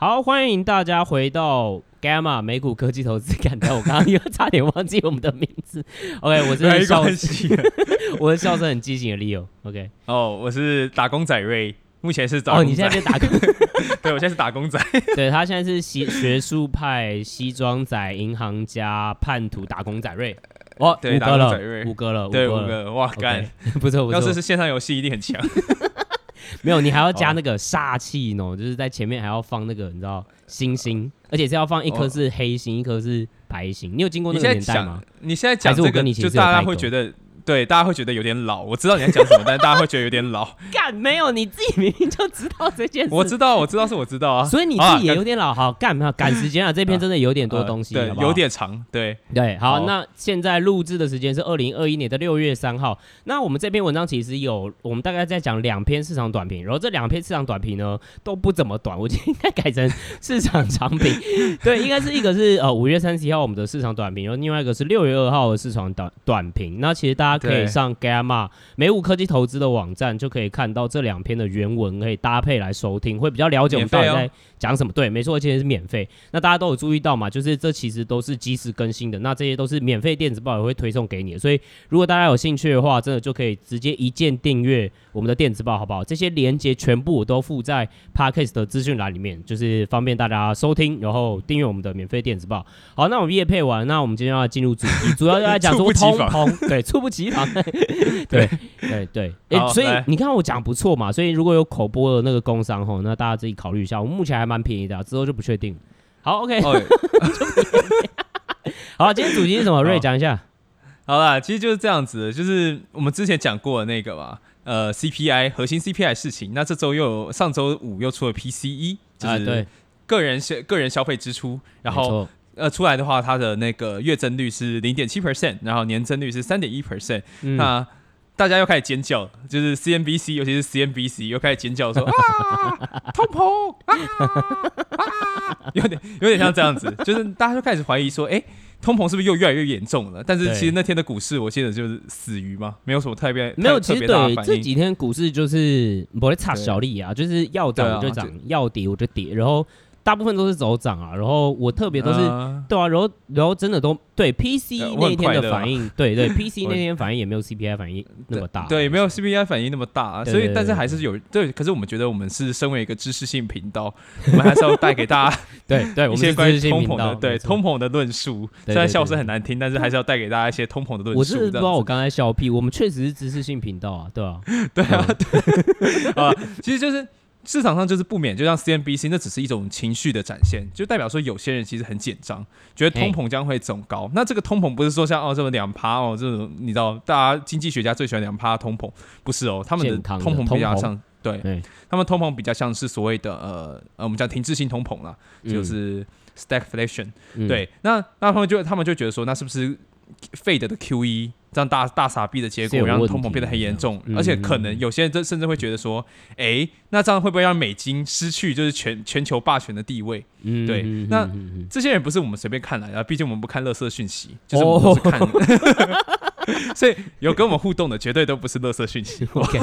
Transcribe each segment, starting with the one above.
好，欢迎大家回到 Gamma 美股科技投资。感到我刚刚又差点忘记我们的名字。OK，我是笑 我的笑声很畸形的 Leo。OK，哦，我是打工仔 Ray，目前是打哦，你现在是打工，对我现在是打工仔，对他现在是学学术派西装仔、银行家、叛徒、打工仔 Ray。哦，对，五哥了，五哥了，对，五哥，哇，干，不错不错，要是是线上游戏一定很强。没有，你还要加那个煞气呢，就是在前面还要放那个，你知道星星，而且是要放一颗是黑星，一颗是白星。你有经过那个年代吗？你现在讲这个，就大家会觉得。对，大家会觉得有点老。我知道你在讲什么，但是大家会觉得有点老。干，没有，你自己明明就知道这件事。我知道，我知道是我知道啊。所以你自己也有点老。好，干，没有赶时间啊，这篇真的有点多东西，对，有点长。对对，好，那现在录制的时间是二零二一年的六月三号。那我们这篇文章其实有，我们大概在讲两篇市场短评，然后这两篇市场短评呢都不怎么短，我觉得应该改成市场长评。对，应该是一个是呃五月三十一号我们的市场短评，然后另外一个是六月二号的市场短短评。那其实大家可以上 Gamma，美股科技投资的网站就可以看到这两篇的原文，可以搭配来收听，会比较了解我们到底在讲什么。对，没错，而且是免费。那大家都有注意到嘛？就是这其实都是及时更新的，那这些都是免费电子报也会推送给你的。所以如果大家有兴趣的话，真的就可以直接一键订阅我们的电子报，好不好？这些连接全部我都附在 Podcast 的资讯栏里面，就是方便大家收听，然后订阅我们的免费电子报。好，那我们业配完，那我们今天要进入主题，主要就来讲说 通膨，对，猝不及防。对对对，哎、欸，所以你看我讲不错嘛，所以如果有口播的那个工商吼，那大家自己考虑一下。我们目前还蛮便宜的、啊，之后就不确定。好，OK，好，好，今天主题是什么？瑞讲一下。好啦，其实就是这样子的，就是我们之前讲过的那个嘛，呃，CPI 核心 CPI 事情。那这周又有上周五又出了 PCE，就是个人消个人消费支出，然后。呃，出来的话，它的那个月增率是零点七 percent，然后年增率是三点一 percent。那大家又开始尖叫，就是 CNBC，尤其是 CNBC 又开始尖叫说 啊，通膨啊，啊，有点有点像这样子，就是大家就开始怀疑说，哎、欸，通膨是不是又越来越严重了？但是其实那天的股市，我记得就是死鱼嘛，没有什么特别没有，其实对这几天股市就是不会差小利啊，就是要涨我就涨，要跌我就跌，然后。大部分都是走涨啊，然后我特别都是、呃、对啊，然后然后真的都对 PC 那天的反应，对对，PC 那天反应也没有 CPI 反应那么大，对，对，没有 CPI 反应那么大，啊，所以但是还是有对，可是我们觉得我们是身为一个知识性频道，我们还是要带给大家 对对 一些关于通膨的对通膨的论述，虽然笑声很难听，但是还是要带给大家一些通膨的论述。我是不知道我刚才笑屁，我们确实是知识性频道啊，对啊，对啊，对。啊，其实就是。市场上就是不免，就像 CNBC，那只是一种情绪的展现，就代表说有些人其实很紧张，觉得通膨将会走高。欸、那这个通膨不是说像哦这么两趴哦这种，你知道大家经济学家最喜欢两趴通膨，不是哦，他们的通膨比较像，对，欸、他们通膨比较像是所谓的呃呃我们讲停滞性通膨啦，就是 stagflation、嗯。对，那那他们就他们就觉得说，那是不是 Fed 的 QE？这样大大傻逼的结果，让通膨变得很严重，而且可能有些人甚至会觉得说，哎、欸，那这样会不会让美金失去就是全全球霸权的地位？嗯，对，那这些人不是我们随便看来的，毕竟我们不看垃圾讯息，就是我们都是看。哦 所以有跟我们互动的，绝对都不是垃圾讯息。OK，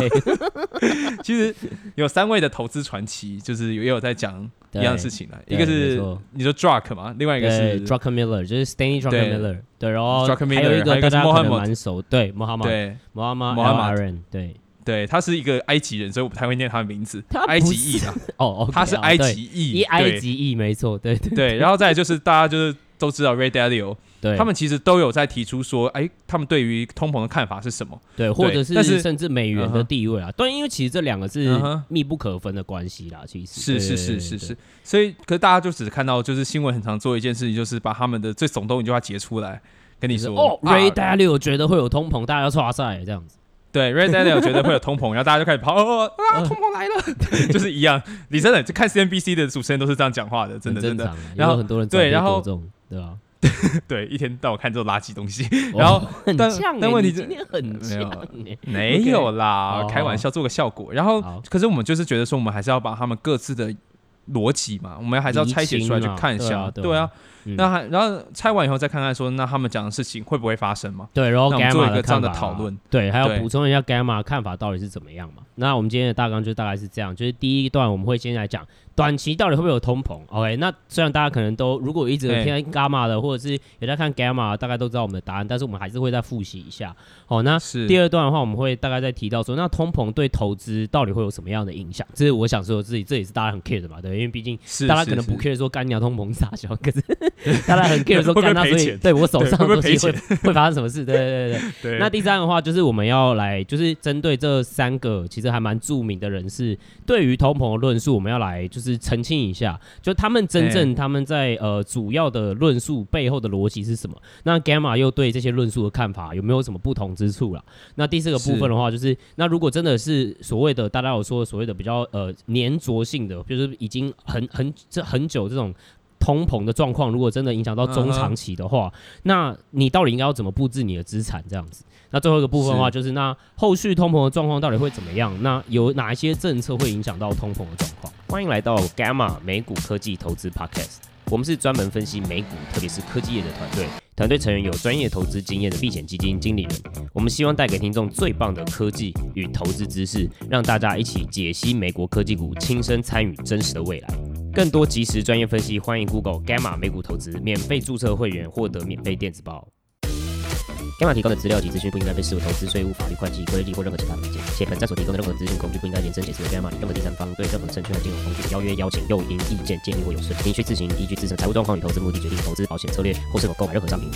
其实有三位的投资传奇，就是也有在讲一样的事情了。一个是你说 Druck 嘛，另外一个是 Druckenmiller，就是 Stanley Druckenmiller。对，然后还有一个大家可能蛮熟，对，穆罕默，对，穆罕默，穆罕默人，对，对，他是一个埃及人，所以我不太会念他的名字。埃及裔的哦，他是埃及裔，埃及裔没错，对对对。然后再来就是大家就是都知道 Ray Dalio。对，他们其实都有在提出说，哎，他们对于通膨的看法是什么？对，或者是甚至美元的地位啊？对，因为其实这两个是密不可分的关系啦。其实是是是是是，所以可是大家就只看到，就是新闻很常做一件事情，就是把他们的最耸动一句话截出来跟你说。哦，Ray Dalio 觉得会有通膨，大家要剉赛这样子。对，Ray Dalio 觉得会有通膨，然后大家就开始跑哦，啊，通膨来了，就是一样。你真的就看 CNBC 的主持人都是这样讲话的，真的真的。然后很多人对，然后对吧？对，一天到晚看这种垃圾东西，然后但但问题今天很没有没有啦，开玩笑做个效果。然后可是我们就是觉得说，我们还是要把他们各自的逻辑嘛，我们还是要拆解出来去看一下，对啊。那还然后拆完以后再看看说，那他们讲的事情会不会发生嘛？对，然后我们做一个这样的讨论。对，还要补充一下 Gamma 看法到底是怎么样嘛？那我们今天的大纲就大概是这样，就是第一段我们会先来讲。短期到底会不会有通膨？OK，那虽然大家可能都如果一直有听 gama 的，或者是有在看 gamma，，大概都知道我们的答案，但是我们还是会再复习一下。好，那第二段的话，我们会大概再提到说，那通膨对投资到底会有什么样的影响？这是我想说的自己，这也是大家很 care 的嘛，对，因为毕竟大家可能不 care 说干鸟通膨傻笑，可是 大家很 care 说干他所以对我手上的东西会会，会发生什么事？对对对对，对。那第三的话，就是我们要来，就是针对这三个其实还蛮著名的人士，对于通膨的论述，我们要来就是。是澄清一下，就他们真正他们在呃主要的论述背后的逻辑是什么？那 Gamma 又对这些论述的看法有没有什么不同之处了？那第四个部分的话，就是那如果真的是所谓的大家有说所谓的比较呃粘着性的，就是已经很很这很久这种。通膨的状况，如果真的影响到中长期的话，uh -huh. 那你到底应该要怎么布置你的资产？这样子。那最后一个部分的话，就是那后续通膨的状况到底会怎么样？那有哪一些政策会影响到通膨的状况？欢迎来到 Gamma 美股科技投资 Podcast，我们是专门分析美股，特别是科技业的团队。团队成员有专业投资经验的避险基金经理人。我们希望带给听众最棒的科技与投资知识，让大家一起解析美国科技股，亲身参与真实的未来。更多及时专业分析，欢迎 Google Gamma 美股投资，免费注册会员，获得免费电子报。Gamma 提供的资料及资讯不应该被视为投资、税务、法律、会计、规例或任何其他意见，且本站所提供的任何资讯工具不应该延伸解释为 Gamma 任何第三方对任何证券和金融工具的邀约、邀请、诱因、意见、建议或有损，您需自行依据自身财务状况与投资目的决定投资保险策略或是否购买任何商品。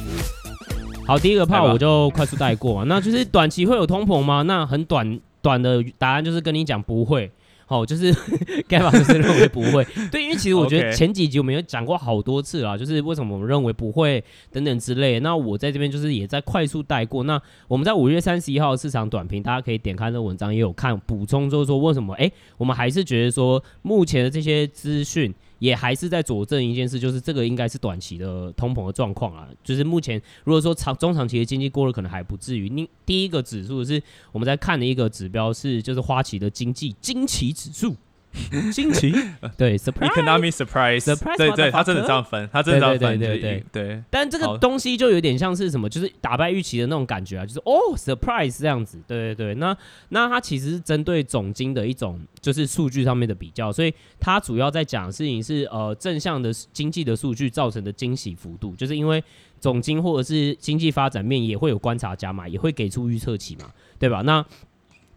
好，第一个 part 我就快速带过，那就是短期会有通膨吗？那很短短的答案就是跟你讲不会。哦，就是 该法就是认为不会，对，因为其实我觉得 前几集我们有讲过好多次啦，就是为什么我们认为不会等等之类。那我在这边就是也在快速带过。那我们在五月三十一号市场短评，大家可以点开那文章也有看补充，就是说为什么哎、欸，我们还是觉得说目前的这些资讯。也还是在佐证一件事，就是这个应该是短期的通膨的状况啊。就是目前如果说长中长期的经济过热，可能还不至于。你第一个指数是我们在看的一个指标是，就是花旗的经济惊奇指数。惊奇，对，surprise，economic surprise，对对，他真的这样分，他真的这样分，对对对对。但这个东西就有点像是什么，就是打败预期的那种感觉啊，就是哦，surprise 这样子，对对对。那那它其实是针对总经的一种，就是数据上面的比较，所以它主要在讲的事情是呃正向的经济的数据造成的惊喜幅度，就是因为总经或者是经济发展面也会有观察家嘛，也会给出预测期嘛，对吧？那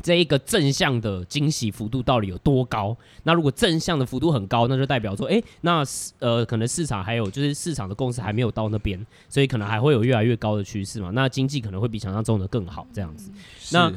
这一个正向的惊喜幅度到底有多高？那如果正向的幅度很高，那就代表说，哎，那呃，可能市场还有就是市场的共识还没有到那边，所以可能还会有越来越高的趋势嘛。那经济可能会比想象中的更好，这样子。那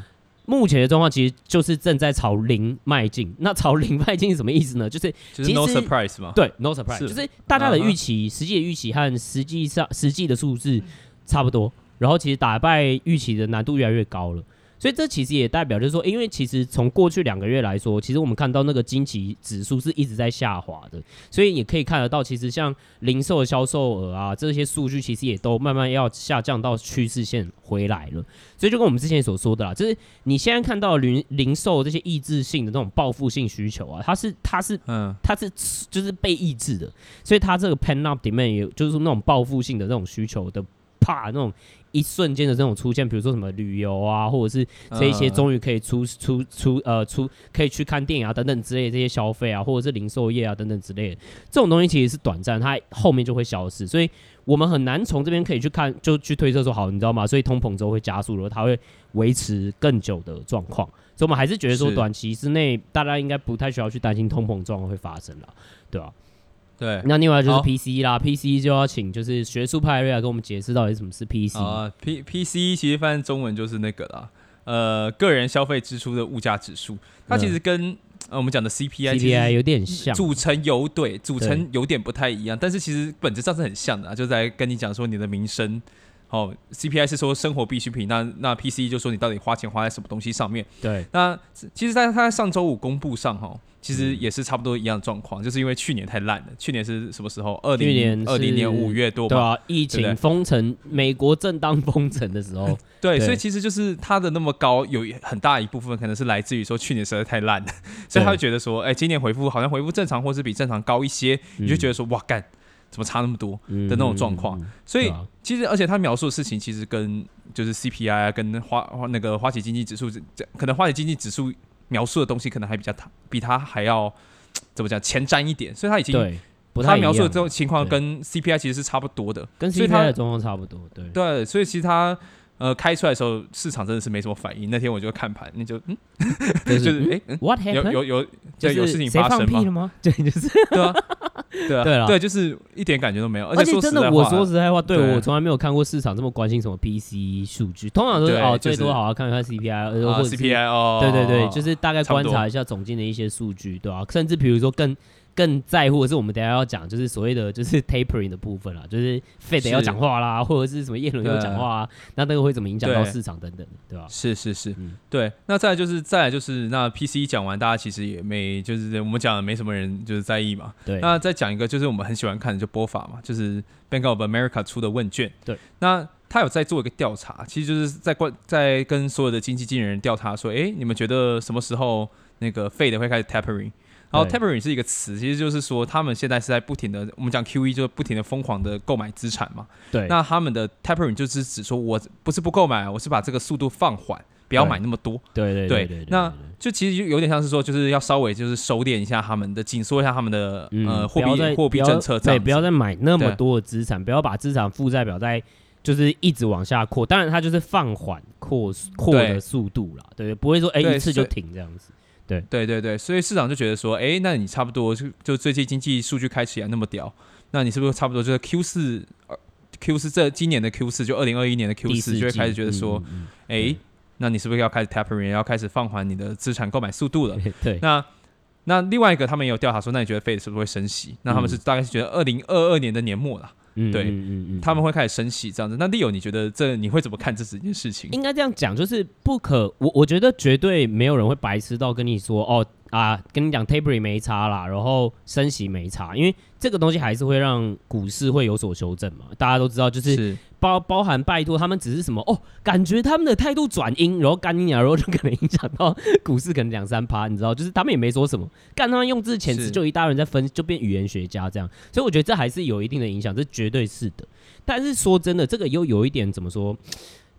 目前的状况其实就是正在朝零迈进。那朝零迈进是什么意思呢？就是就是 no surprise 嘛。对，no surprise，就是大家的预期，实际的预期和实际上实际的数字差不多，然后其实打败预期的难度越来越高了。所以这其实也代表，就是说，因为其实从过去两个月来说，其实我们看到那个经济指数是一直在下滑的，所以也可以看得到，其实像零售的销售额啊这些数据，其实也都慢慢要下降到趋势线回来了。所以就跟我们之前所说的啦，就是你现在看到零零售这些抑制性的那种报复性需求啊，它是它是嗯它是就是被抑制的，所以它这个 pent up demand 也就是说那种报复性的那种需求的怕那种。一瞬间的这种出现，比如说什么旅游啊，或者是这一些终于可以出出出呃出可以去看电影啊等等之类的这些消费啊，或者是零售业啊等等之类的这种东西，其实是短暂，它后面就会消失，所以我们很难从这边可以去看就去推测说好，你知道吗？所以通膨之后会加速然后，它会维持更久的状况，所以我们还是觉得说短期之内大家应该不太需要去担心通膨状况会发生了，对吧？对，那另外就是 PC 啦，PC 就要请就是学术派瑞来跟我们解释到底什么是 PC 啊，P PC 其实翻译中文就是那个啦，呃，个人消费支出的物价指数，它其实跟、嗯呃、我们讲的 CPI CPI 有点像，组成有对，组成有点不太一样，但是其实本质上是很像的，啊，就在跟你讲说你的民生。哦，CPI 是说生活必需品，那那 PCE 就说你到底花钱花在什么东西上面？对，那其实在他在上周五公布上哈，其实也是差不多一样的状况，就是因为去年太烂了，去年是什么时候？二零二零年五月多吧？对啊，疫情封城，美国正当封城的时候 对，对，所以其实就是它的那么高，有很大一部分可能是来自于说去年实在太烂了，所以他会觉得说，哎、欸，今年回复好像回复正常，或是比正常高一些，你就觉得说，哇干。怎么差那么多的那种状况？嗯嗯嗯，所以其实，而且他描述的事情，其实跟就是 CPI 啊，跟花花那个花旗经济指数，这可能花旗经济指数描述的东西，可能还比较他比他还要怎么讲前瞻一点，所以他已经他描述的这种情况跟 CPI 其实是差不多的，跟所以他 CPI 的状况差不多，对。对，所以其实他呃开出来的时候，市场真的是没什么反应。那天我就看盘，那就嗯，就是哎、嗯、，What 有 happened？有有，就是有事情发生吗？吗？对，就是对啊，对啊，对啊，对，就是一点感觉都没有。而且真的，我说实在话，对，我从来没有看过市场这么关心什么 PCE 数据，通常都是哦，最多好好看看 CPI，或者 CPI 哦，对对对，就是大概观察一下总经的一些数据，对吧？甚至比如说更。更在乎的是，我们等下要讲，就是所谓的 就是 tapering 的部分啦，就是 Fed 要讲话啦，或者是什么耶伦要讲话啊，那那个会怎么影响到市场等等，对吧？是是是，嗯、对。那再来就是再来就是那 PCE 讲完，大家其实也没就是我们讲的没什么人就是在意嘛。对。那再讲一个就是我们很喜欢看的就波法嘛，就是 Bank of America 出的问卷。对。那他有在做一个调查，其实就是在关在跟所有的经济经理人调查说，哎、欸，你们觉得什么时候那个 Fed 会开始 tapering？然后 tapering 是一个词，其实就是说他们现在是在不停的，我们讲 QE 就是不停的疯狂的购买资产嘛。对。那他们的 tapering 就是指说，我不是不购买，我是把这个速度放缓，不要买那么多。对对对对。那就其实就有点像是说，就是要稍微就是收敛一下他们的，紧缩一下他们的、嗯、呃货币货币政策。对，不要再买那么多的资产，不要把资产负债表在就是一直往下扩。当然，它就是放缓扩扩的速度啦。对，不会说哎一次就停这样子。对对对对，所以市场就觉得说，哎，那你差不多就就最近经济数据开起来那么屌，那你是不是差不多就是 Q 四，Q 四这今年的 Q 四就二零二一年的 Q 四就会开始觉得说，哎、嗯嗯，那你是不是要开始 tapering，要开始放缓你的资产购买速度了？对，那那另外一个他们也有调查说，那你觉得 Fed 是不是会升息？那他们是大概是觉得二零二二年的年末了。嗯、对，嗯嗯嗯，他们会开始生气这样子。那利友你觉得这你会怎么看这十件事情？应该这样讲，就是不可，我我觉得绝对没有人会白痴到跟你说，哦啊，跟你讲 tapering 没差啦，然后升息没差，因为这个东西还是会让股市会有所修正嘛。大家都知道，就是。是包包含拜托他们只是什么哦，感觉他们的态度转阴，然后干你啊，然后就可能影响到股市可能两三趴，你知道，就是他们也没说什么，干他们用字遣词就一大人在分，就变语言学家这样，所以我觉得这还是有一定的影响，这绝对是的。但是说真的，这个又有一点怎么说？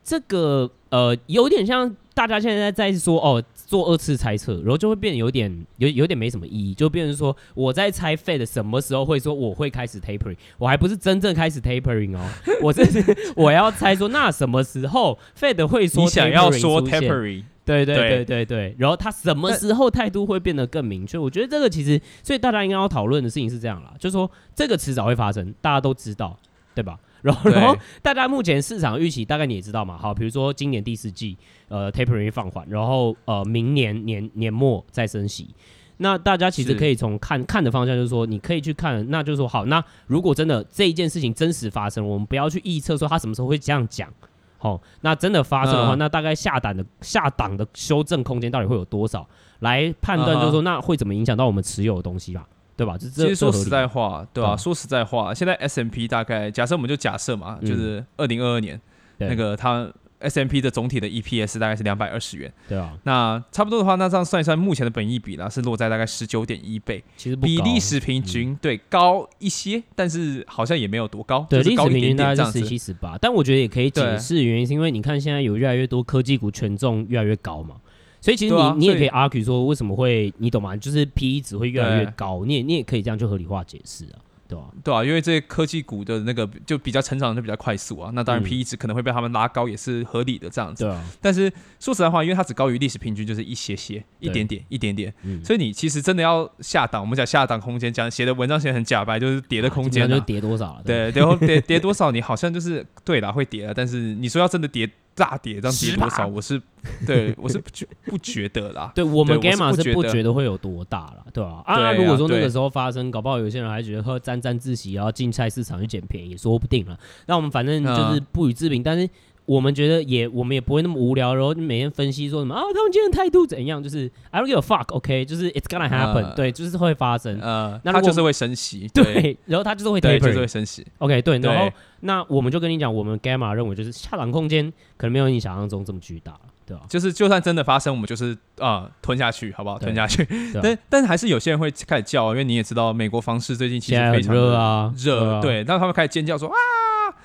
这个呃，有点像大家现在在说哦。做二次猜测，然后就会变有点有有点没什么意义，就变成说我在猜 Fed 什么时候会说我会开始 tapering，我还不是真正开始 tapering 哦，我这是我要猜说那什么时候 Fed 会说你想要说 tapering，对对对对对，然后他什么时候态度会变得更明确？我觉得这个其实，所以大家应该要讨论的事情是这样啦，就是说这个迟早会发生，大家都知道，对吧？然后，然后大家目前市场预期大概你也知道嘛，好，比如说今年第四季，呃，tapering 放缓，然后呃，明年年年末再升息。那大家其实可以从看看的方向，就是说你可以去看，那就是说好，那如果真的这一件事情真实发生，我们不要去预测说他什么时候会这样讲，好，那真的发生的话，那大概下档的下档的修正空间到底会有多少，来判断就是说那会怎么影响到我们持有的东西吧。对吧？这其实说实在话，对吧、啊？说实在话，现在 S M P 大概假设我们就假设嘛，嗯、就是二零二二年那个它 S M P 的总体的 EPS 大概是两百二十元，对啊。那差不多的话，那这样算一算，目前的本益比呢是落在大概十九点一倍，其实比历史平均、嗯、对高一些，但是好像也没有多高，对，历史平均大概是十七十八。但我觉得也可以解释原因，是因为你看现在有越来越多科技股权重越来越高嘛。所以其实你、啊、你也可以 argue 说，为什么会你懂吗？就是 P E 值会越来越高，你也你也可以这样去合理化解释啊，对吧、啊？对啊，因为这些科技股的那个就比较成长就比较快速啊，那当然 P E 值可能会被他们拉高，也是合理的这样子。对啊。但是说实在话，因为它只高于历史平均，就是一些些、一点点、一点点，嗯、所以你其实真的要下档，我们讲下档空间，讲写的文章写的很假白，就是跌的空间、啊，就跌多少了？对，然后跌跌多少，你好像就是对啦，会跌了，但是你说要真的跌。大跌，这样跌多少？我是 对，我是不觉不觉得啦。对我们 Gamma 是不觉得会有多大啦，对吧、啊？啊，如果说那个时候发生，搞不好有些人还觉得喝沾沾自喜，然后进菜市场去捡便宜，也说不定了。那我们反正就是不予置评，但是。我们觉得也，我们也不会那么无聊，然后每天分析说什么啊，他们今天态度怎样？就是 I don't give a fuck，OK，、okay? 就是 it's gonna happen，、呃、对，就是会发生。呃，那他就是会升息，对，然后他就是会 taper，就是会升息。OK，对，然后那我们就跟你讲，我们 Gamma 认为就是下档空间可能没有你想象中这么巨大，对吧？就是就算真的发生，我们就是啊、呃、吞下去，好不好？吞下去。但但是还是有些人会开始叫，因为你也知道，美国房市最近其实非常热啊，热、啊，对，然后他们开始尖叫说啊。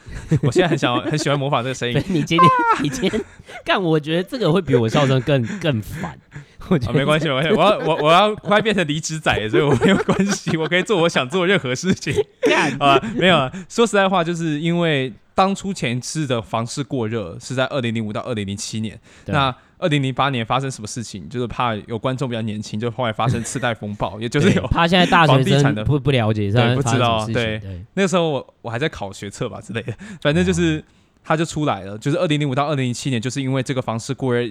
我现在很想很喜欢模仿这个声音。你今天你今天干，我觉得这个会比我笑声更 更烦。我觉得、哦、没关系，没关系，我要我我要快变成离职仔，所以我没有关系，我可以做我想做任何事情。好吧，没有，说实在话，就是因为当初前次的房市过热是在二零零五到二零零七年，那二零零八年发生什么事情？就是怕有观众比较年轻，就后来发生次贷风暴，也就是有他现在大学生不不了解，对，不知道，对，对那个时候我我还在考学测吧之类的，反正就是他就出来了，就是二零零五到二零零七年，就是因为这个房市过热。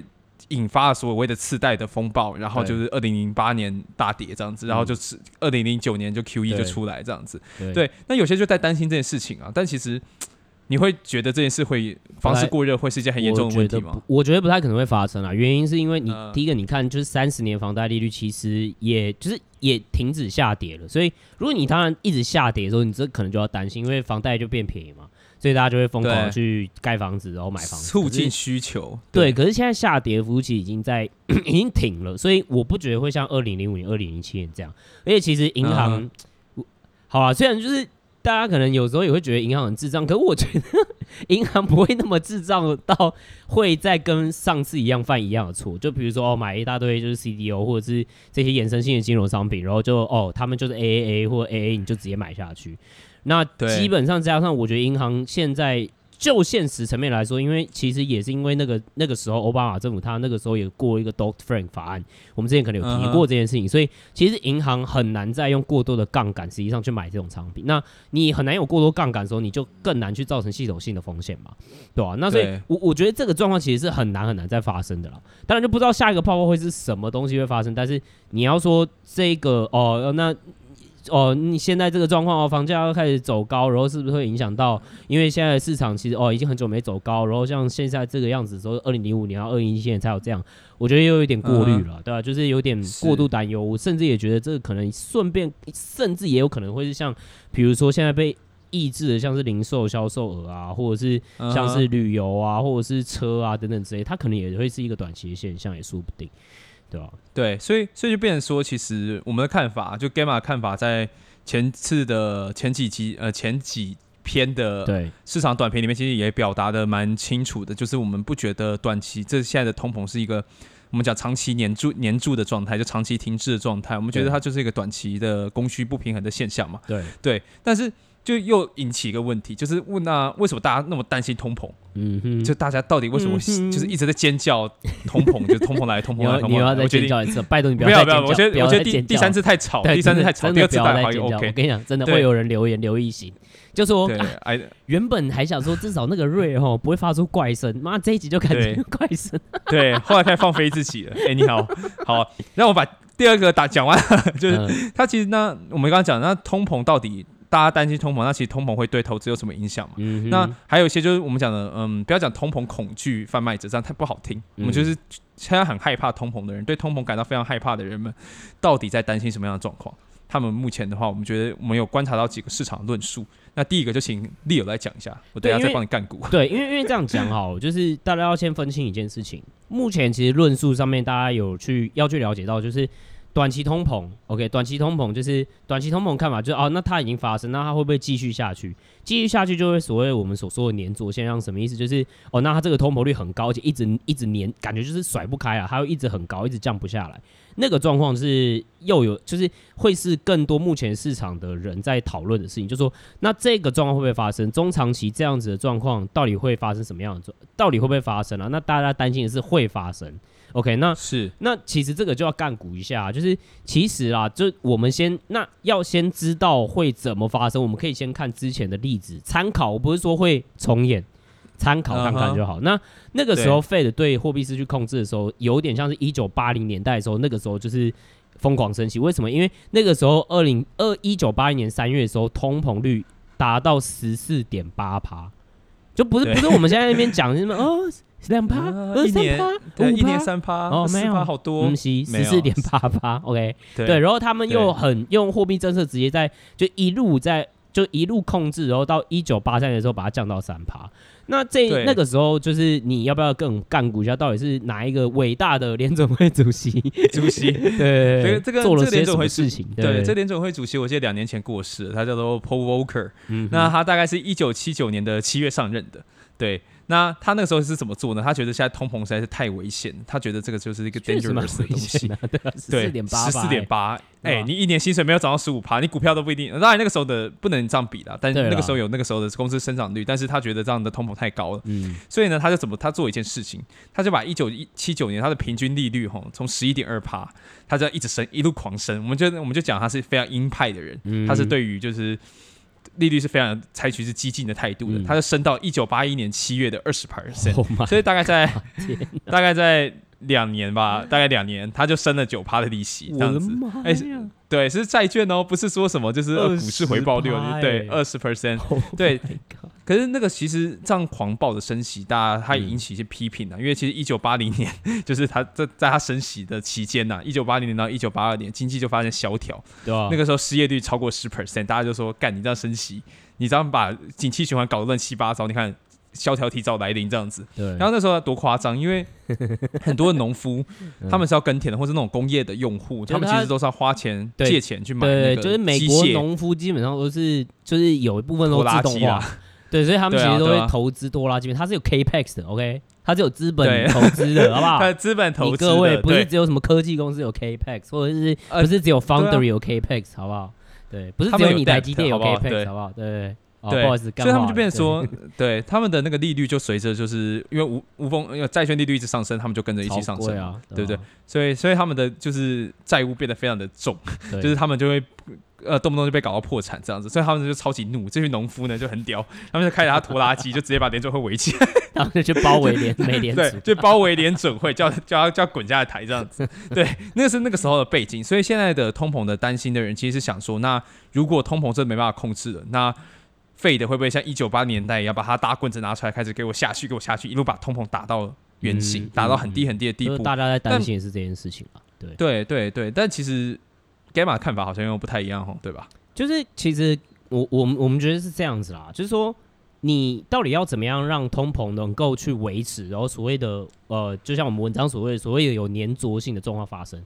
引发了所谓的次贷的风暴，然后就是二零零八年大跌这样子，然后就是二零零九年就 Q E 就出来这样子。对，对那有些就在担心这件事情啊，但其实你会觉得这件事会房市过热会是一件很严重的问题吗？我？我觉得不太可能会发生啊，原因是因为你、呃、第一个你看就是三十年房贷利率其实也就是也停止下跌了，所以如果你当然一直下跌的时候，你这可能就要担心，因为房贷就变便宜嘛。所以大家就会疯狂去盖房子，然后买房子，促进需求。对，可是现在下跌幅期已经在 已经停了，所以我不觉得会像二零零五年、二零零七年这样。而且其实银行，嗯、好啊，虽然就是大家可能有时候也会觉得银行很智障，可是我觉得银行不会那么智障到会再跟上次一样犯一样的错。就比如说哦，买一大堆就是 CDO 或者是这些衍生性的金融商品，然后就哦，他们就是 AAA 或 AA，你就直接买下去。那基本上加上，我觉得银行现在就现实层面来说，因为其实也是因为那个那个时候奥巴马政府他那个时候也过一个 Dodd-Frank 法案，我们之前可能有提过这件事情，所以其实银行很难再用过多的杠杆实际上去买这种商品。那你很难有过多杠杆的时候，你就更难去造成系统性的风险嘛，对吧、啊？那所以我我觉得这个状况其实是很难很难再发生的了。当然就不知道下一个泡泡会是什么东西会发生，但是你要说这个哦，那。哦，你现在这个状况哦，房价要开始走高，然后是不是会影响到？因为现在的市场其实哦已经很久没走高，然后像现在这个样子，说二零零五年到二零一七年才有这样，我觉得又有点过滤了，嗯、对吧、啊？就是有点过度担忧，我甚至也觉得这个可能顺便，甚至也有可能会是像，比如说现在被抑制的，像是零售销售额啊，或者是像是旅游啊，或者是车啊等等之类，它可能也会是一个短期的现象，也说不定。对，对，所以所以就变成说，其实我们的看法，就 Gamma 的看法，在前次的前几集呃前几篇的市场短评里面，其实也表达的蛮清楚的，就是我们不觉得短期这现在的通膨是一个我们讲长期黏住黏住的状态，就长期停滞的状态，我们觉得它就是一个短期的供需不平衡的现象嘛。对对，但是。就又引起一个问题，就是问那、啊、为什么大家那么担心通膨？嗯哼，就大家到底为什么就是一直在尖叫通膨？就是通膨来，通膨来，通膨来。我尖叫一次，拜托你不要不要，我觉得我觉得第第三次太吵，第三次太吵，第二次再还 OK。我跟你讲，真的会有人留言留一行，就说原本还想说至少那个瑞齁不会发出怪声，妈这一集就感觉怪声。对，后来开始放飞自己了。哎，你好，好，让我把第二个打讲完，就是他其实那我们刚刚讲那通膨到底。大家担心通膨，那其实通膨会对投资有什么影响嘛？嗯、那还有一些就是我们讲的，嗯，不要讲通膨恐惧贩卖者，这样太不好听。嗯、我们就是现在很害怕通膨的人，对通膨感到非常害怕的人们，到底在担心什么样的状况？他们目前的话，我们觉得我们有观察到几个市场论述。那第一个就请 Leo 来讲一下，我等下再帮你干股。对，因为因为这样讲好，就是大家要先分清一件事情。目前其实论述上面，大家有去要去了解到，就是。短期通膨，OK，短期通膨就是短期通膨看法，就是哦，那它已经发生，那它会不会继续下去？继续下去就会所谓我们所说的黏着现象，什么意思？就是哦，那它这个通膨率很高，而且一直一直黏，感觉就是甩不开啊，它会一直很高，一直降不下来。那个状况是又有，就是会是更多目前市场的人在讨论的事情，就是说那这个状况会不会发生？中长期这样子的状况到底会发生什么样的状？到底会不会发生啊？那大家担心的是会发生。OK，那是那其实这个就要干股一下，就是其实啊，就我们先那要先知道会怎么发生，我们可以先看之前的例子参考，我不是说会重演，参考看看就好。Uh huh. 那那个时候 Fed 对货币失去控制的时候，有点像是一九八零年代的时候，那个时候就是疯狂升息。为什么？因为那个时候二零二一九八一年三月的时候，通膨率达到十四点八趴，就不是不是我们现在那边讲 什么哦。两趴，一年对，一年三趴？哦，没有好多，十四点八趴，OK，对，然后他们又很用货币政策直接在就一路在就一路控制，然后到一九八三年的时候把它降到三趴，那这那个时候，就是你要不要更干股一下？到底是哪一个伟大的联总会主席？主席。对，这个这个做了联准会事情？对，这联总会主席，我记得两年前过世，他叫做 Paul Volcker。嗯，那他大概是一九七九年的七月上任的。对，那他那个时候是怎么做呢？他觉得现在通膨实在是太危险，他觉得这个就是一个 dangerous 的东西。对，十四点八，十四点八。哎，你一年薪水没有涨到十五趴，你股票都不一定。当然那个时候的不能这样比啦，但是那个时候有那个时候的公司生长率，但是他觉得这样的通膨太高了。嗯，所以呢，他就怎么他做一件事情，他就把一九一七九年他的平均利率吼从十一点二趴，他就要一直升，一路狂升。我们就我们就讲他是非常鹰派的人，他是对于就是。利率是非常采取是激进的态度的，它就升到一九八一年七月的二十 percent，所以大概在大概在两年吧，大概两年，它就升了九趴的利息，这样子。哎，对，是债券哦，不是说什么就是股市回报率，对，二十 percent，对。可是那个其实这样狂暴的升息，大家它也引起一些批评啊。因为其实一九八零年 就是他在在他升息的期间呐，一九八零年到一九八二年，经济就发生萧条，对吧？那个时候失业率超过十 percent，大家就说干你这样升息，你这样把景气循环搞得乱七八糟，你看萧条提早来临这样子。对。然后那时候多夸张，因为很多的农夫 他们是要耕田的，或者那种工业的用户，他们其实都是要花钱借钱去买那个机械。就是美国农夫基本上都是就是有一部分都自动化。对，所以他们其实都会投资多拉机，它是有 Capex 的，OK，它是有资本投资的，好不好？它资本投资，各位不是只有什么科技公司有 Capex，或者是不是只有 Foundry 有 Capex，好不好？对，不是只有你台积电有 Capex，好不好？对，不好意思，所以他们就变成说，对，他们的那个利率就随着就是因为无无风，因为债券利率一直上升，他们就跟着一起上升，啊对不对？所以，所以他们的就是债务变得非常的重，就是他们就会。呃，动不动就被搞到破产这样子，所以他们就超级怒。这群农夫呢就很屌，他们就开着他拖拉机，就直接把联准会围起来，然后就去包围联美联储，对，就包围联准会，叫叫他叫滚下台这样子。对，那是那个时候的背景。所以现在的通膨的担心的人，其实是想说，那如果通膨真的没办法控制了，那 Fed 会不会像一九八年代一样，把他大棍子拿出来，开始给我下去，给我下去，一路把通膨打到原形，打到很低很低的地步？大家在担心也是这件事情啊。对对对对，但其实。Gamma 看法好像又不太一样吼，对吧？就是其实我我们我们觉得是这样子啦，就是说你到底要怎么样让通膨能够去维持，然后所谓的呃，就像我们文章所谓的所谓的有粘着性的状况发生，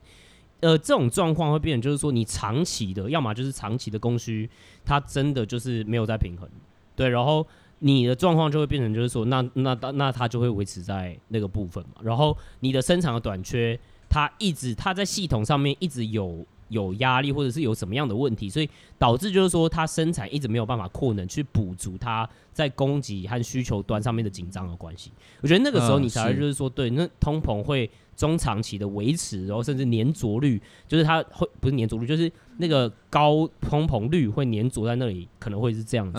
呃，这种状况会变成就是说你长期的，要么就是长期的供需它真的就是没有在平衡，对，然后你的状况就会变成就是说那那那它就会维持在那个部分嘛，然后你的生产的短缺，它一直它在系统上面一直有。有压力，或者是有什么样的问题，所以导致就是说，它生产一直没有办法扩能去补足它在供给和需求端上面的紧张的关系。我觉得那个时候你才会就是说，对，那通膨会中长期的维持，然后甚至粘着率，就是它会不是粘着率，就是那个高通膨率会粘着在那里，可能会是这样子，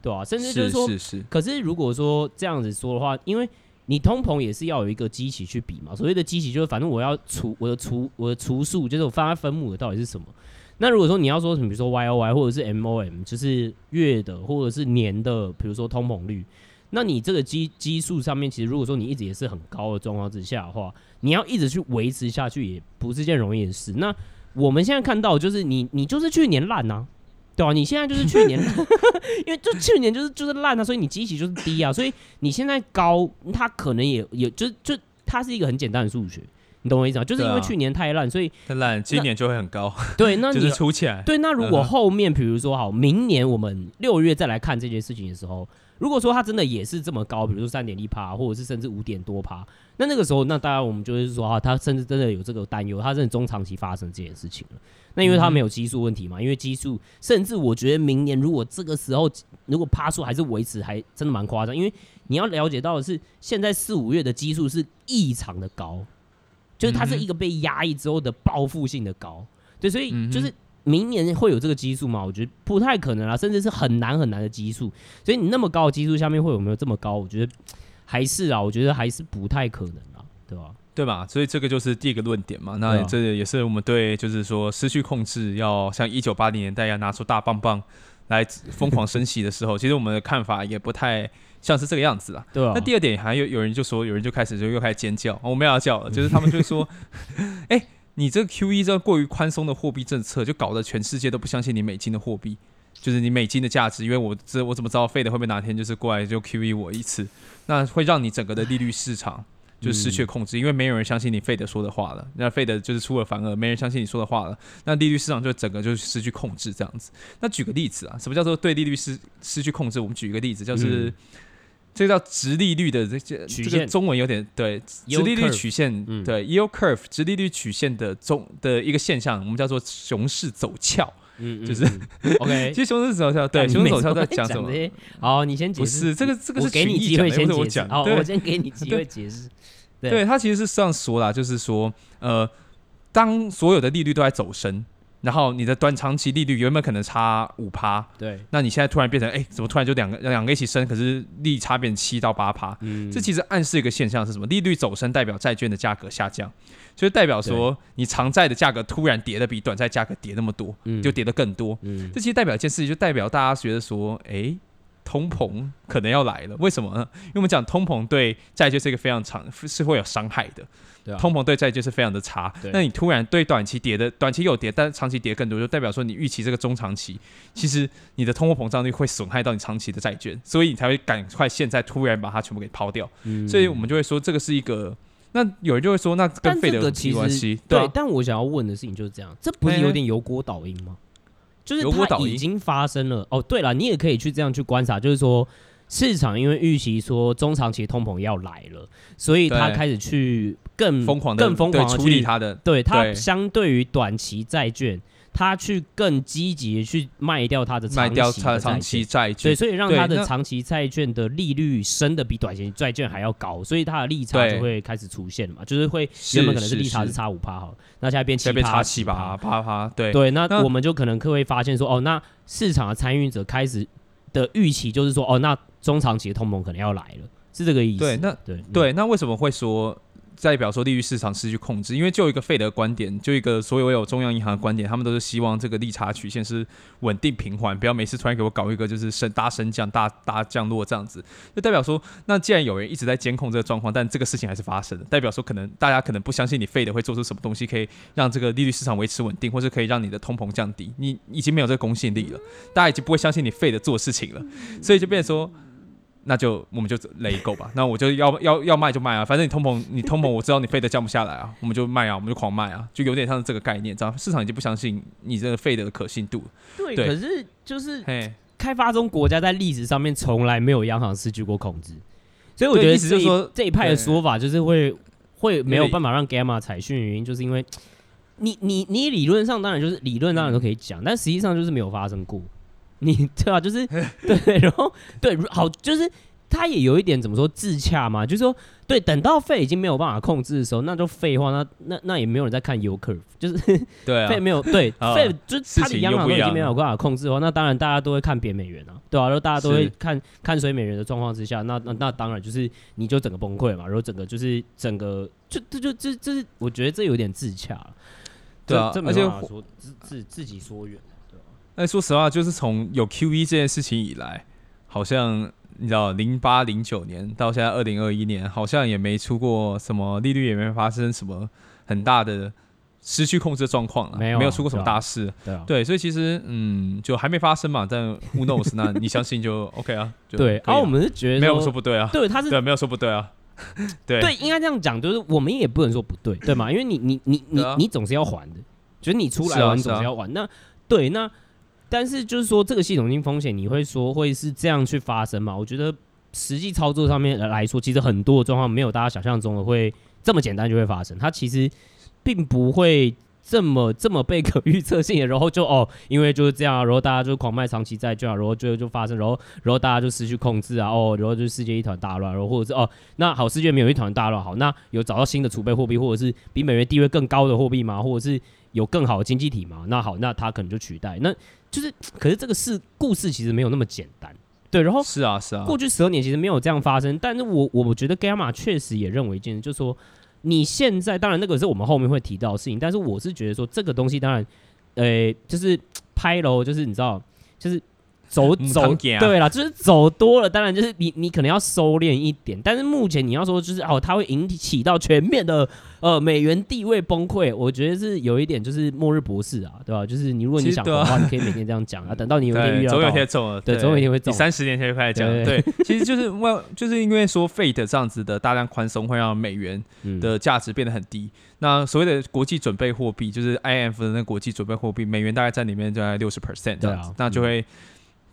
对吧？甚至就是说。可是如果说这样子说的话，因为你通膨也是要有一个基期去比嘛，所谓的基期就是反正我要除我的除我的除数，就是我放在分母的到底是什么。那如果说你要说什么，比如说 Y O Y 或者是 M O M，就是月的或者是年的，比如说通膨率，那你这个基基数上面，其实如果说你一直也是很高的状况之下的话，你要一直去维持下去，也不是件容易的事。那我们现在看到就是你你就是去年烂呐。对啊，你现在就是去年，因为就去年就是就是烂啊，所以你基期就是低啊，所以你现在高，它可能也也就就它是一个很简单的数学，你懂我意思吗？就是因为去年太烂，所以太烂，今年就会很高。对，那 你就是出起来。对，那如果后面比如说好，明年我们六月再来看这件事情的时候。如果说它真的也是这么高，比如说三点一趴，或者是甚至五点多趴，那那个时候，那当然我们就是说啊，他甚至真的有这个担忧，他真的中长期发生这件事情了。那因为他没有基数问题嘛，因为基数，甚至我觉得明年如果这个时候如果趴数还是维持，还真的蛮夸张。因为你要了解到的是，现在四五月的基数是异常的高，就是它是一个被压抑之后的报复性的高，对，所以就是。明年会有这个基数嘛？我觉得不太可能啊，甚至是很难很难的基数。所以你那么高的基数下面会有没有这么高？我觉得还是啊，我觉得还是不太可能啊，对吧？对吧？所以这个就是第一个论点嘛。那这也是我们对，就是说失去控制，要像一九八零年代要拿出大棒棒来疯狂升息的时候，其实我们的看法也不太像是这个样子啊。对啊。那第二点还有有人就说，有人就开始就又开始尖叫，我们要叫了，就是他们就说，哎、欸。你这个 QE 这个过于宽松的货币政策，就搞得全世界都不相信你美金的货币。就是你美金的价值，因为我这我怎么知道 Fed 会不会哪天就是过来就 QE 我一次，那会让你整个的利率市场就失去控制，嗯、因为没有人相信你 Fed 说的话了，那 Fed 就是出尔反尔，没人相信你说的话了，那利率市场就整个就失去控制这样子。那举个例子啊，什么叫做对利率失失去控制？我们举一个例子，就是。嗯。这个叫直利率的这这这个中文有点对，直利率曲线、嗯、对 yield curve 直利率曲线的中的一个现象，我们叫做熊市走俏，嗯，就是 OK。其实熊市走俏，对，熊市走俏在讲什么？好，你先解释。不是这个这个是给你机会先解释。好，我先给你机会解释。对，对他其实是这样说啦，就是说，呃，当所有的利率都在走升。然后你的短长期利率有没有可能差五趴？对，那你现在突然变成，哎，怎么突然就两个两个一起升？可是利差变七到八趴，嗯，这其实暗示一个现象是什么？利率走升代表债券的价格下降，就是代表说你长债的价格突然跌的比短债价格跌那么多，嗯，就跌得更多，嗯，这其实代表一件事情，就代表大家觉得说，哎。通膨可能要来了，为什么呢？因为我们讲通膨对债券是一个非常长，是会有伤害的。对啊，通膨对债券是非常的差。那你突然对短期跌的，短期有跌，但是长期跌更多，就代表说你预期这个中长期，其实你的通货膨胀率会损害到你长期的债券，所以你才会赶快现在突然把它全部给抛掉。嗯，所以我们就会说这个是一个。那有人就会说，那跟费德有关系？对，对，但我想要问的事情就是这样，这不是有点油锅导音吗？就是它已经发生了哦。对了，你也可以去这样去观察，就是说市场因为预期说中长期通膨要来了，所以他开始去更疯狂、更疯狂的处理它的。对，它相对于短期债券。他去更积极去卖掉他的长期债券，对，所以让他的长期债券的利率升的比短期债券还要高，所以他的利差就会开始出现嘛，就是会原本可能是利差是差五趴好，那现在变七趴七趴趴。趴，对。对，那我们就可能会发现说，哦，那市场的参与者开始的预期就是说，哦，那中长期的通膨可能要来了，是这个意思。对，那对对，那为什么会说？代表说利率市场失去控制，因为就一个费德观点，就一个所有有中央银行的观点，他们都是希望这个利差曲线是稳定平缓，不要每次突然给我搞一个就是升大升降大大降落这样子。就代表说，那既然有人一直在监控这个状况，但这个事情还是发生的，代表说可能大家可能不相信你费德会做出什么东西可以让这个利率市场维持稳定，或是可以让你的通膨降低，你已经没有这个公信力了，大家已经不会相信你费德做事情了，所以就变说。那就我们就雷够吧，那我就要要要卖就卖啊，反正你通膨你通膨，我知道你 Fed 降不下来啊，我们就卖啊，我们就狂卖啊，就有点像是这个概念，知道市场已经不相信你这个 Fed 的可信度。对，对可是就是开发中国家在历史上面从来没有央行失去过控制，所以我觉得就是说这一派的说法就是会会没有办法让 Gamma 采讯，原因就是因为你你你理论上当然就是理论当然都可以讲，但实际上就是没有发生过。你 对啊，就是对，然后对，好，就是他也有一点怎么说自洽嘛，就是说，对，等到肺已经没有办法控制的时候，那就废话，那那那也没有人在看 yield curve，就是 对费没有对 肺，就是他的央行都已经没有办法控制的话，那当然大家都会看贬美元啊，对啊，然后大家都会看看水美元的状况之下，那那那当然就是你就整个崩溃嘛，然后整个就是整个就这就这这是我觉得这有点自洽了，对啊，而且说自自自己说远。那说实话，就是从有 QE 这件事情以来，好像你知道，零八零九年到现在二零二一年，好像也没出过什么利率，也没发生什么很大的失去控制的状况了，没有没有出过什么大事。对啊，对，所以其实嗯，就还没发生嘛。但 Who knows？那你相信就 OK 啊。对，然后我们是觉得没有说不对啊。对，他是对，没有说不对啊。对对，应该这样讲，就是我们也不能说不对，对吗？因为你你你你你总是要还的，就是你出来玩总是要还。那对那。但是就是说，这个系统性风险，你会说会是这样去发生吗？我觉得实际操作上面来说，其实很多的状况没有大家想象中的会这么简单就会发生。它其实并不会这么这么被可预测性，然后就哦，因为就是这样，然后大家就狂卖长期债券，然后最后就发生，然后然后大家就失去控制啊，哦，然后就世界一团大乱，然后或者是哦，那好，世界没有一团大乱，好，那有找到新的储备货币，或者是比美元地位更高的货币吗？或者是有更好的经济体吗？那好，那它可能就取代那。就是，可是这个事故事其实没有那么简单，对。然后是啊是啊，过去十二年其实没有这样发生。但是我我觉得 Gamma 确实也认为一件事，就是说你现在当然那个是我们后面会提到的事情，但是我是觉得说这个东西当然，呃，就是拍喽，就是你知道，就是走走，对啦，就是走多了，当然就是你你可能要收敛一点。但是目前你要说就是哦，它会引起到全面的呃美元地位崩溃，我觉得是有一点就是末日博士啊，对吧？就是你如果你想的话，你可以每天这样讲啊，等到你有一天遇到，总有一天中了，对，总有一天会中。三十年前就开始讲，对，其实就是为 就是因为说 Fed 这样子的大量宽松会让美元的价值变得很低。那所谓的国际准备货币就是 IMF 的那个国际准备货币，美元大概在里面大概六十 percent 这样子，那就会。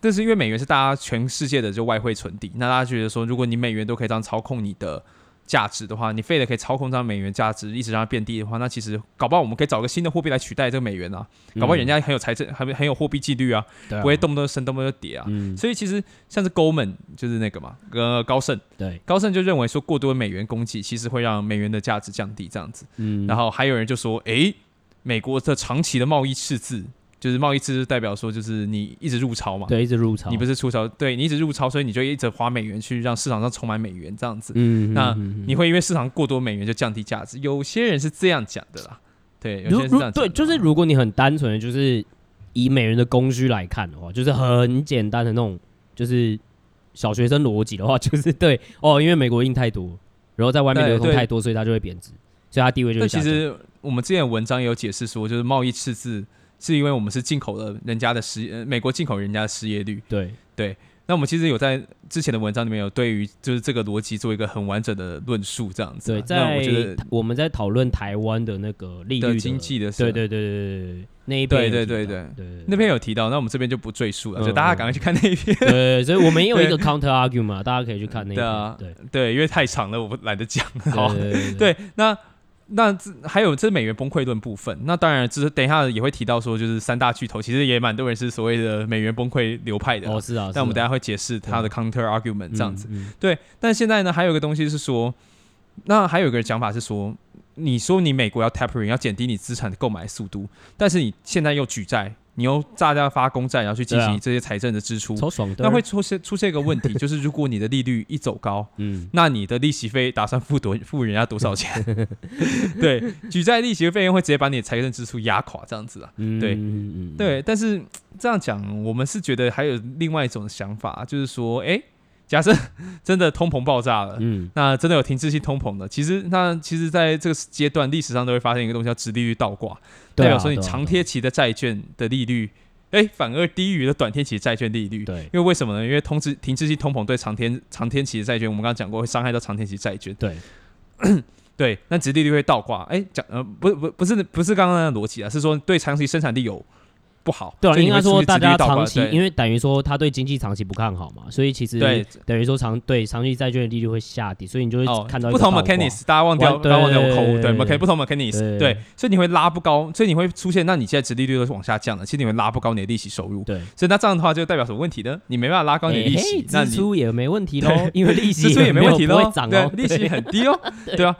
但是因为美元是大家全世界的就外汇存底，那大家觉得说，如果你美元都可以这样操控你的价值的话，你非得可以操控这样美元价值一直让它变低的话，那其实搞不好我们可以找个新的货币来取代这个美元啊，搞不好人家很有财政，很很有货币纪律啊，不会动不动升，动不动就跌啊。所以其实像是 Goldman 就是那个嘛，呃，高盛，对，高盛就认为说过多的美元供给其实会让美元的价值降低这样子。嗯，然后还有人就说，诶，美国的长期的贸易赤字。就是贸易赤字代表说，就是你一直入超嘛，对，一直入超，你不是出超，对你一直入超，所以你就一直花美元去让市场上充满美元这样子。嗯，那你会因为市场过多美元就降低价值？有些人是这样讲的啦，对，有些人是这样讲。对，就是如果你很单纯的就是以美元的供需来看的话，就是很简单的那种，就是小学生逻辑的话，就是对哦，因为美国印太多，然后在外面流通太多，所以它就会贬值，所以它地位就会下降。其实我们之前的文章也有解释说，就是贸易赤字。是因为我们是进口了人家的失呃美国进口人家的失业率，对对。那我们其实有在之前的文章里面有对于就是这个逻辑做一个很完整的论述，这样子。对，在我觉得我们在讨论台湾的那个利率的经济的时候，对对对对对那一篇，对对对对对，那篇有提到，那我们这边就不赘述了，就大家赶快去看那一篇。对，所以我们也有一个 counter argument 嘛，大家可以去看那一篇。对对，因为太长了，我不懒得讲。好，对那。那这还有这美元崩溃论部分，那当然，就是等一下也会提到说，就是三大巨头其实也蛮多人是所谓的美元崩溃流派的。哦，是啊。但我们等下会解释它的 counter argument 这样子。对。但现在呢，还有一个东西是说，那还有一个讲法是说，你说你美国要 tapering 要减低你资产的购买速度，但是你现在又举债。你又大家发公债，然后去进行这些财政的支出，啊、那会出现出现一个问题，就是如果你的利率一走高，嗯，那你的利息费打算付多付人家多少钱？对，举债利息的费用会直接把你的财政支出压垮，这样子啊，对，嗯、对。但是这样讲，我们是觉得还有另外一种想法，就是说，哎、欸。假设 真的通膨爆炸了，嗯，那真的有停滞性通膨的，其实那其实在这个阶段历史上都会发现一个东西叫直利率倒挂，代表说你长贴期的债券的利率，哎，反而低于了短天期债券利率，对，因为为什么呢？因为通知停滞性通膨对长天长天期的债券，我们刚刚讲过会伤害到长天期债券，对，对，那殖利率会倒挂，哎，讲呃不不不是不是刚刚那个逻辑啊，是说对长期生产力有。不好，对啊，应该说大家长期，因为等于说他对经济长期不看好嘛，所以其实对等于说长对长期债券的利率会下跌，所以你就会看到不同 mechanics，大家忘掉，大家忘掉我口误，对，mechanics 不同 mechanics，对，所以你会拉不高，所以你会出现，那你现在殖利率都是往下降的，其实你会拉不高你的利息收入，对，所以那这样的话就代表什么问题呢？你没办法拉高你的利息，支出也没问题喽，因为利 息支出也没问题喽，对，利息很低哦，对啊，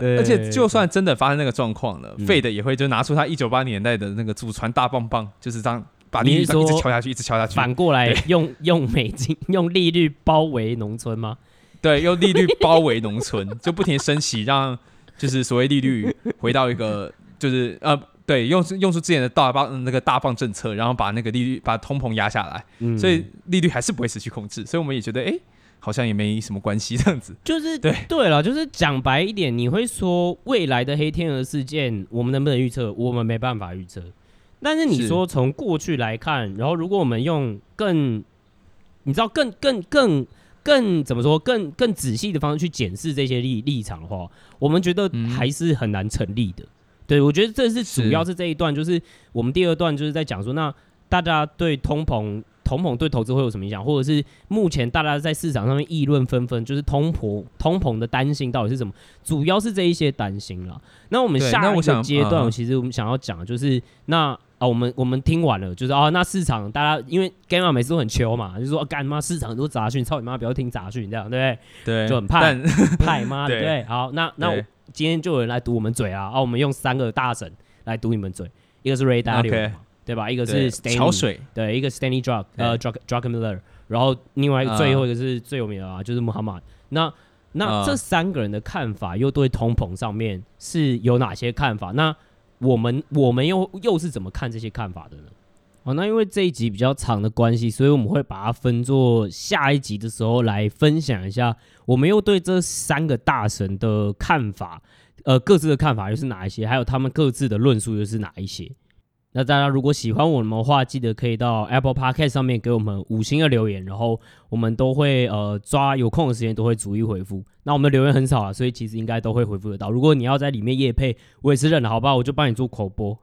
而且就算真的发生那个状况了，Fed 也会就拿出他一九八零年代的那个祖传大棒棒，就是这样。把利率一直敲下去，一直敲下去。反过来用 用美金 用利率包围农村吗？对，用利率包围农村，就不停升息，让就是所谓利率回到一个就是呃，对，用用出之前的大棒那个大棒政策，然后把那个利率把通膨压下来，嗯、所以利率还是不会失去控制。所以我们也觉得，哎、欸，好像也没什么关系这样子。就是对对了，就是讲白一点，你会说未来的黑天鹅事件，我们能不能预测？我们没办法预测。但是你说从过去来看，然后如果我们用更，你知道更更更更怎么说更更仔细的方式去检视这些立立场的话，我们觉得还是很难成立的。对，我觉得这是主要是这一段，就是我们第二段就是在讲说，那大家对通膨通膨对投资会有什么影响，或者是目前大家在市场上面议论纷纷，就是通膨通膨的担心到底是什么？主要是这一些担心了。那我们下一个阶段，其实我们想要讲的就是那。啊，我们我们听完了，就是啊，那市场大家因为 Gamma 每次都很秋嘛，就说干嘛市场很多杂讯，操你妈，不要听杂讯，这样对不对？对，就很怕怕 妈的，对。好，那那我今天就有人来堵我们嘴啊，啊，我们用三个大神来堵你们嘴，一个是 Ray Dalio，对吧？一个是 Stanley，桥水，对，一个 Stanley Druck，呃，Druck Druckenmiller，然后另外一个最后一个是最有名的啊，就是 Muhammad。那那这三个人的看法又对通膨上面是有哪些看法？那我们我们又又是怎么看这些看法的呢？哦，那因为这一集比较长的关系，所以我们会把它分作下一集的时候来分享一下，我们又对这三个大神的看法，呃，各自的看法又是哪一些，还有他们各自的论述又是哪一些。那大家如果喜欢我们的话，记得可以到 Apple Podcast 上面给我们五星的留言，然后我们都会呃抓有空的时间都会逐一回复。那我们的留言很少啊，所以其实应该都会回复得到。如果你要在里面夜配，我也是认了，好不好？我就帮你做口播。